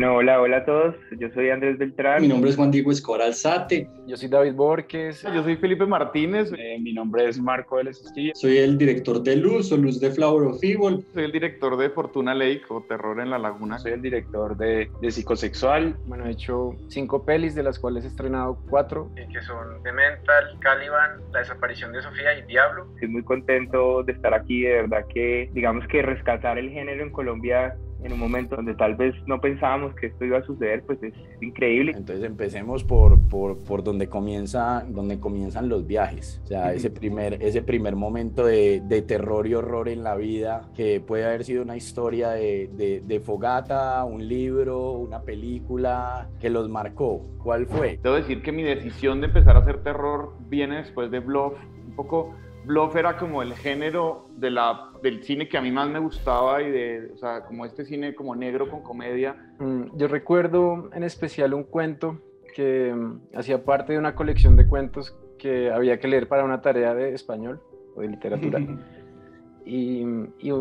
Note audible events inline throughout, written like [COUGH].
Bueno, hola, hola a todos. Yo soy Andrés Beltrán. Mi nombre es Juan Diego Escobar Alzate. Yo soy David Borges. Yo soy Felipe Martínez. Eh, mi nombre es Marco de Esquilla. Soy el director de Luz o Luz de Flower of Evil. Soy el director de Fortuna Lake o Terror en la Laguna. Soy el director de, de Psicosexual. Bueno, he hecho cinco pelis, de las cuales he estrenado cuatro. que son The Mental, Caliban, La desaparición de Sofía y Diablo. Estoy muy contento de estar aquí. De verdad que, digamos que rescatar el género en Colombia en un momento donde tal vez no pensábamos que esto iba a suceder, pues es, increíble. Entonces empecemos por, por, por, donde, comienza, donde comienzan los viajes, o sea, ese primer, ese primer momento de, de, terror y horror en la vida, que puede haber sido una historia de, de, de, fogata, un libro, una película, que los marcó. ¿Cuál fue? Debo decir que mi decisión de empezar a hacer terror viene después de Bluff, un poco Bluff era como el género de la, del cine que a mí más me gustaba y de, o sea, como este cine como negro con comedia. Mm, yo recuerdo en especial un cuento que mm, hacía parte de una colección de cuentos que había que leer para una tarea de español o de literatura. [LAUGHS] y, y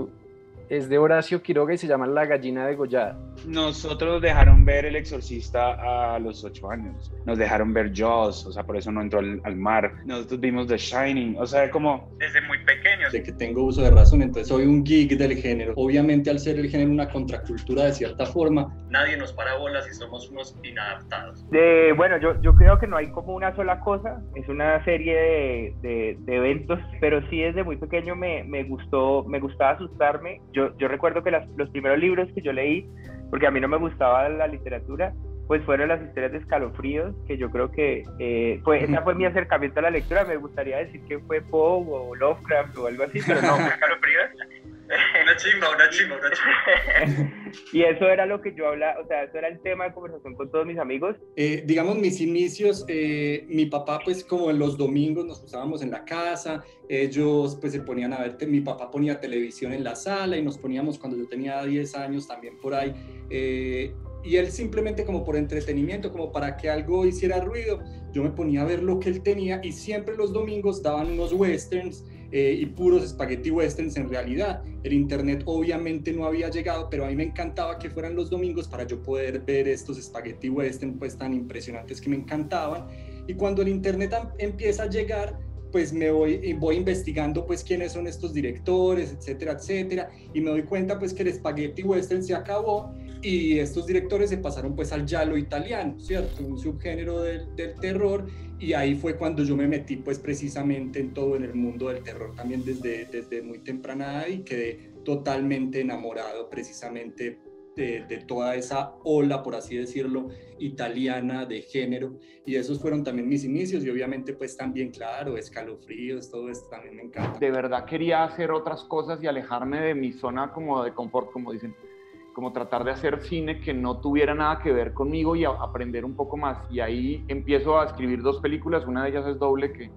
es de Horacio Quiroga y se llama La gallina degollada. Nosotros dejaron ver El Exorcista a los ocho años. Nos dejaron ver Jaws, o sea, por eso no entró al, al, mar. Nosotros vimos The Shining, o sea, como... Desde muy pequeños. De que tengo uso de razón, entonces soy un geek del género. Obviamente al ser el género una contracultura de cierta forma. Nadie nos para bolas y somos unos inadaptados. De, bueno, yo, yo creo que no hay como una sola cosa, es una serie de, de, de eventos, pero sí desde muy pequeño me, me, gustó, me gustaba asustarme. Yo, yo recuerdo que las, los primeros libros que yo leí, porque a mí no me gustaba la literatura, pues fueron las historias de escalofríos, que yo creo que eh, fue, ese fue mi [LAUGHS] acercamiento a la lectura. Me gustaría decir que fue Poe o Lovecraft o algo así, pero no, fue [LAUGHS] escalofríos. una chimba, una chimba, una chimba. [LAUGHS] [LAUGHS] y eso era lo que yo hablaba, o sea, eso era el tema de conversación con todos mis amigos. Eh, digamos, mis inicios, eh, mi papá, pues como en los domingos nos usábamos en la casa, ellos pues se ponían a ver, mi papá ponía televisión en la sala y nos poníamos cuando yo tenía 10 años también por ahí. Eh, y él simplemente como por entretenimiento, como para que algo hiciera ruido, yo me ponía a ver lo que él tenía y siempre los domingos daban unos westerns eh, y puros spaghetti westerns en realidad. El internet obviamente no había llegado, pero a mí me encantaba que fueran los domingos para yo poder ver estos spaghetti western pues tan impresionantes que me encantaban. Y cuando el internet empieza a llegar, pues me voy, voy investigando pues quiénes son estos directores, etcétera, etcétera, y me doy cuenta pues que el spaghetti western se acabó y estos directores se pasaron pues al giallo italiano, ¿cierto? Un subgénero del, del, terror y ahí fue cuando yo me metí pues precisamente en todo en el mundo del terror también desde, desde muy temprana y quedé totalmente enamorado precisamente de, de, toda esa ola, por así decirlo, italiana de género y esos fueron también mis inicios y obviamente pues también, claro, escalofríos, todo esto también me encanta. De verdad quería hacer otras cosas y alejarme de mi zona como de confort, como dicen como tratar de hacer cine que no tuviera nada que ver conmigo y a, aprender un poco más. Y ahí empiezo a escribir dos películas, una de ellas es doble que,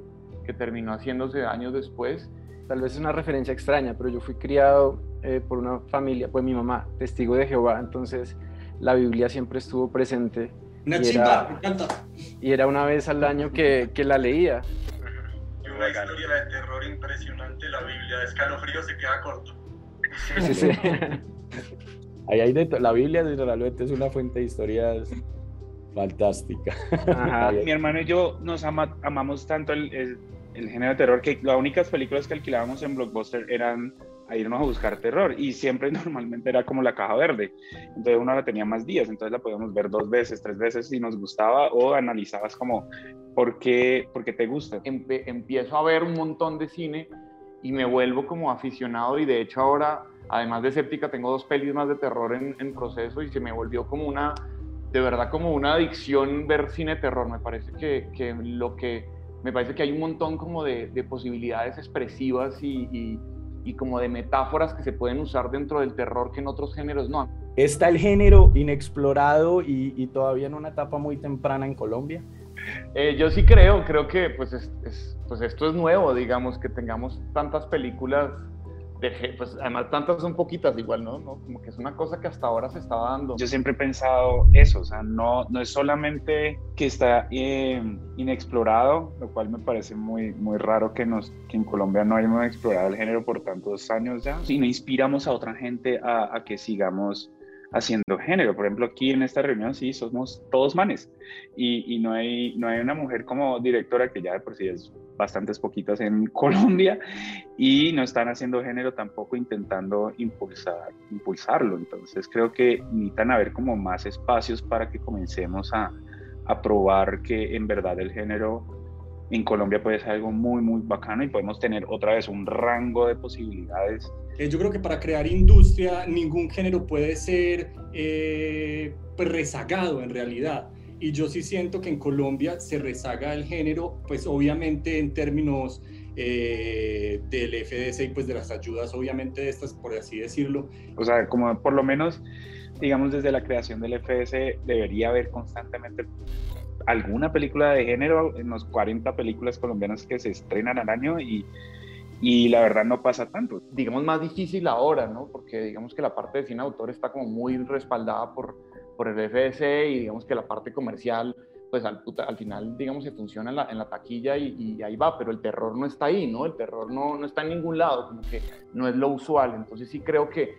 que terminó haciéndose años después. Tal vez es una referencia extraña, pero yo fui criado eh, por una familia, pues mi mamá, testigo de Jehová, entonces la Biblia siempre estuvo presente. Una chimba, me encanta. Y era una vez al año que, que la leía. Y una historia de terror impresionante, la Biblia de escalofrío se queda corto. Sí, sí. [LAUGHS] Ahí hay de la Biblia realmente es una fuente de historias fantástica. Ajá. [LAUGHS] Mi hermano y yo nos ama, amamos tanto el, el, el, género de terror que las únicas películas que alquilábamos en Blockbuster eran a irnos a buscar terror y siempre [LAUGHS] normalmente era como la caja verde. Entonces uno la tenía más días, entonces la podíamos ver dos veces, tres veces si nos gustaba o analizabas como por qué, por qué te gusta. Empe empiezo a ver un montón de cine y me vuelvo como aficionado y de hecho ahora además de Séptica, tengo dos pelis más de terror en, en, proceso y se me volvió como una, de verdad, como una adicción ver cine terror. Me parece que, que lo que, me parece que hay un montón como de, de posibilidades expresivas y, y, y, como de metáforas que se pueden usar dentro del terror que en otros géneros no. ¿Está el género inexplorado y, y todavía en una etapa muy temprana en Colombia? Eh, yo sí creo, creo que pues, es, es, pues esto es nuevo, digamos, que tengamos tantas películas de, pues además tantas son poquitas igual, ¿no? ¿no? Como que es una cosa que hasta ahora se estaba dando. Yo siempre he pensado eso, o sea, no, no es solamente que está eh, inexplorado, lo cual me parece muy, muy raro que, nos, que en Colombia no hayamos explorado el género por tantos años ya, sino inspiramos a otra gente a que sigamos haciendo género. Por ejemplo, aquí en esta reunión sí somos todos manes y, y, no, hay, no hay una mujer como directora que ya de por sí es bastantes poquitas en [LAUGHS] Colombia y no están haciendo género tampoco intentando impulsar, impulsarlo. Entonces creo que necesitan haber como más espacios para que comencemos a, a probar que en verdad el género en Colombia puede ser algo muy, muy bacano y podemos tener otra vez un rango de posibilidades. Eh, yo creo que para crear industria ningún género puede ser eh, pues, rezagado en realidad. Y yo sí siento que en Colombia se rezaga el género, pues obviamente en términos eh, del FDC y pues de las ayudas, obviamente de estas, por así decirlo. O sea, como por lo menos, digamos, desde la creación del FDC debería haber constantemente alguna película de género en los 40 películas colombianas que se estrenan al año y, y la verdad no pasa tanto. Digamos más difícil ahora, ¿no? Porque digamos que la parte de cine autor está como muy respaldada por, por el FS y digamos que la parte comercial pues al, al, final, digamos, se funciona en la, en la taquilla y, y, ahí va, pero el terror no está ahí, ¿no? El terror no, no está en ningún lado, como que no es lo usual. Entonces sí creo que,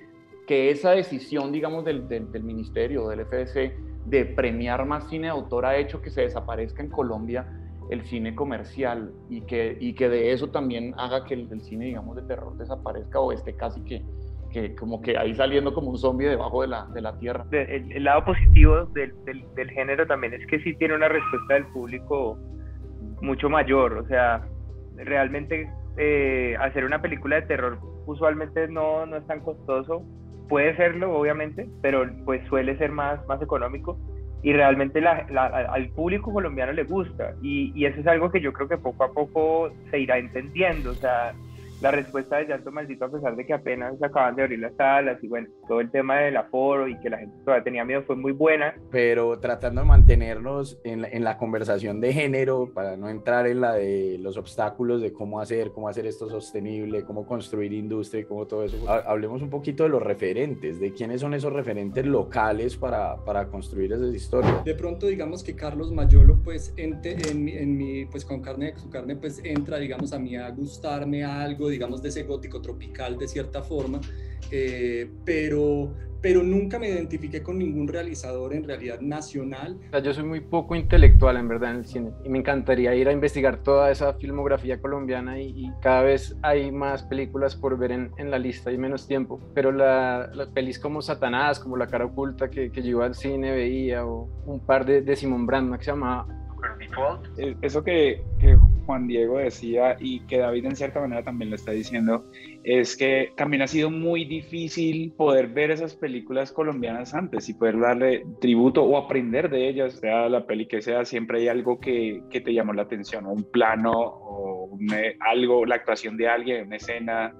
que esa decisión, digamos, del, del, del ministerio, del FDC, de premiar más cine de autor ha hecho que se desaparezca en Colombia el cine comercial y que, y que de eso también haga que el, el cine, digamos, de terror desaparezca o esté casi que, que como que ahí saliendo como un zombie debajo de la, de la tierra. El, el lado positivo del, del, del, género también es que sí tiene una respuesta del público mucho mayor, o sea, realmente eh, hacer una película de terror usualmente no, no es tan costoso, puede serlo obviamente, pero pues suele ser más, más económico y realmente la, la, al público colombiano le gusta y, y, eso es algo que yo creo que poco a poco se irá entendiendo, o sea, la respuesta de Llanto Maldito a pesar de que apenas acaban de abrir las salas y bueno, todo el tema del aforo y que la gente todavía tenía miedo fue muy buena. Pero tratando de mantenernos en la, en la conversación de género para no entrar en la de los obstáculos de cómo hacer, cómo hacer esto sostenible, cómo construir industria y cómo todo eso. Hablemos un poquito de los referentes, de quiénes son esos referentes locales para, para construir esas historias. De pronto digamos que Carlos Mayolo pues en, en, en mi, pues con carne, su carne pues entra digamos a mí a gustarme algo digamos, de ese gótico tropical de cierta forma, eh, pero, pero nunca me identifiqué con ningún realizador en realidad nacional. O sea, yo soy muy poco intelectual en verdad en el cine y me encantaría ir a investigar toda esa filmografía colombiana y, y cada vez hay más películas por ver en, en la lista y menos tiempo, pero las la pelis como Satanás, como La cara oculta que, que yo iba al cine veía o un par de, de Simón Brandman que se llamaba Default. Eh, eso que, que, Juan Diego decía y que David en cierta manera también lo está diciendo, es que también ha sido muy difícil poder ver esas películas colombianas antes y poder darle tributo o aprender de ellas, sea la peli que sea, siempre hay algo que, que te llamó la atención, un plano o un, algo, la actuación de alguien, una escena,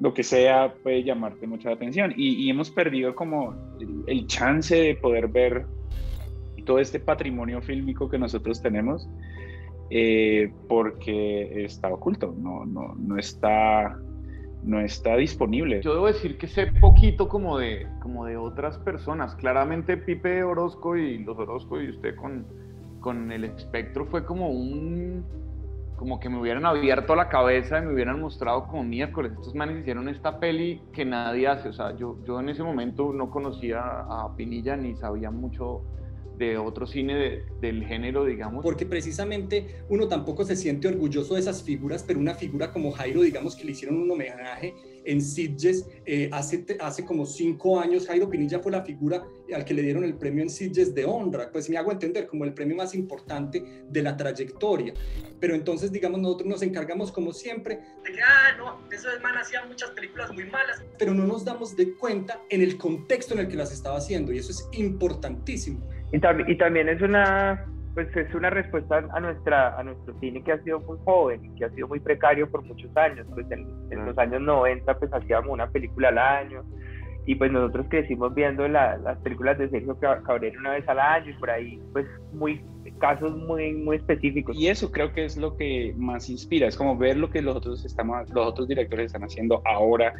lo que sea puede llamarte mucha atención. Y, y hemos perdido como el, el chance de poder ver todo este patrimonio fílmico que nosotros tenemos eh, porque está oculto, no, no, no, está, no está disponible. Yo debo decir que sé poquito como de, como de otras personas. Claramente Pipe Orozco y los Orozco y usted con, con el espectro fue como un como que me hubieran abierto la cabeza y me hubieran mostrado como miércoles, estos manes hicieron esta peli que nadie hace, o sea, yo, yo en ese momento no conocía a Pinilla ni sabía mucho de otro cine de, del género, digamos. Porque precisamente uno tampoco se siente orgulloso de esas figuras, pero una figura como Jairo, digamos que le hicieron un homenaje en Sitges eh, hace, hace como cinco años. Jairo Pinilla fue la figura al que le dieron el premio en Sitges de honra, pues me hago entender como el premio más importante de la trayectoria. Pero entonces, digamos, nosotros nos encargamos como siempre de que, ah, no, eso es man, hacía muchas películas muy malas. Pero no nos damos de cuenta en el contexto en el que las estaba haciendo y eso es importantísimo. Y, tam y, también es una, pues es una respuesta a, nuestra, a nuestro cine que ha sido muy joven que ha sido muy precario por muchos años. Pues en, en los años 90 pues hacíamos una película al año y pues nosotros crecimos viendo la, las películas de Sergio Cabrera una vez al año y por ahí pues muy casos muy muy específicos y eso creo que es lo que más inspira es como ver lo que los otros estamos los otros directores están haciendo ahora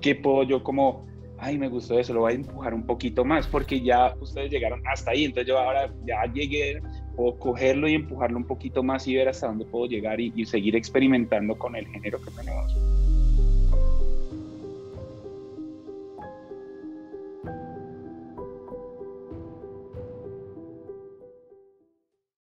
qué puedo yo como ay, me gustó eso, lo voy a empujar un poquito más, porque ya ustedes llegaron hasta ahí, entonces yo ahora ya llegué, puedo cogerlo y empujarlo un poquito más y ver hasta dónde puedo llegar y, y seguir experimentando con el género que tenemos.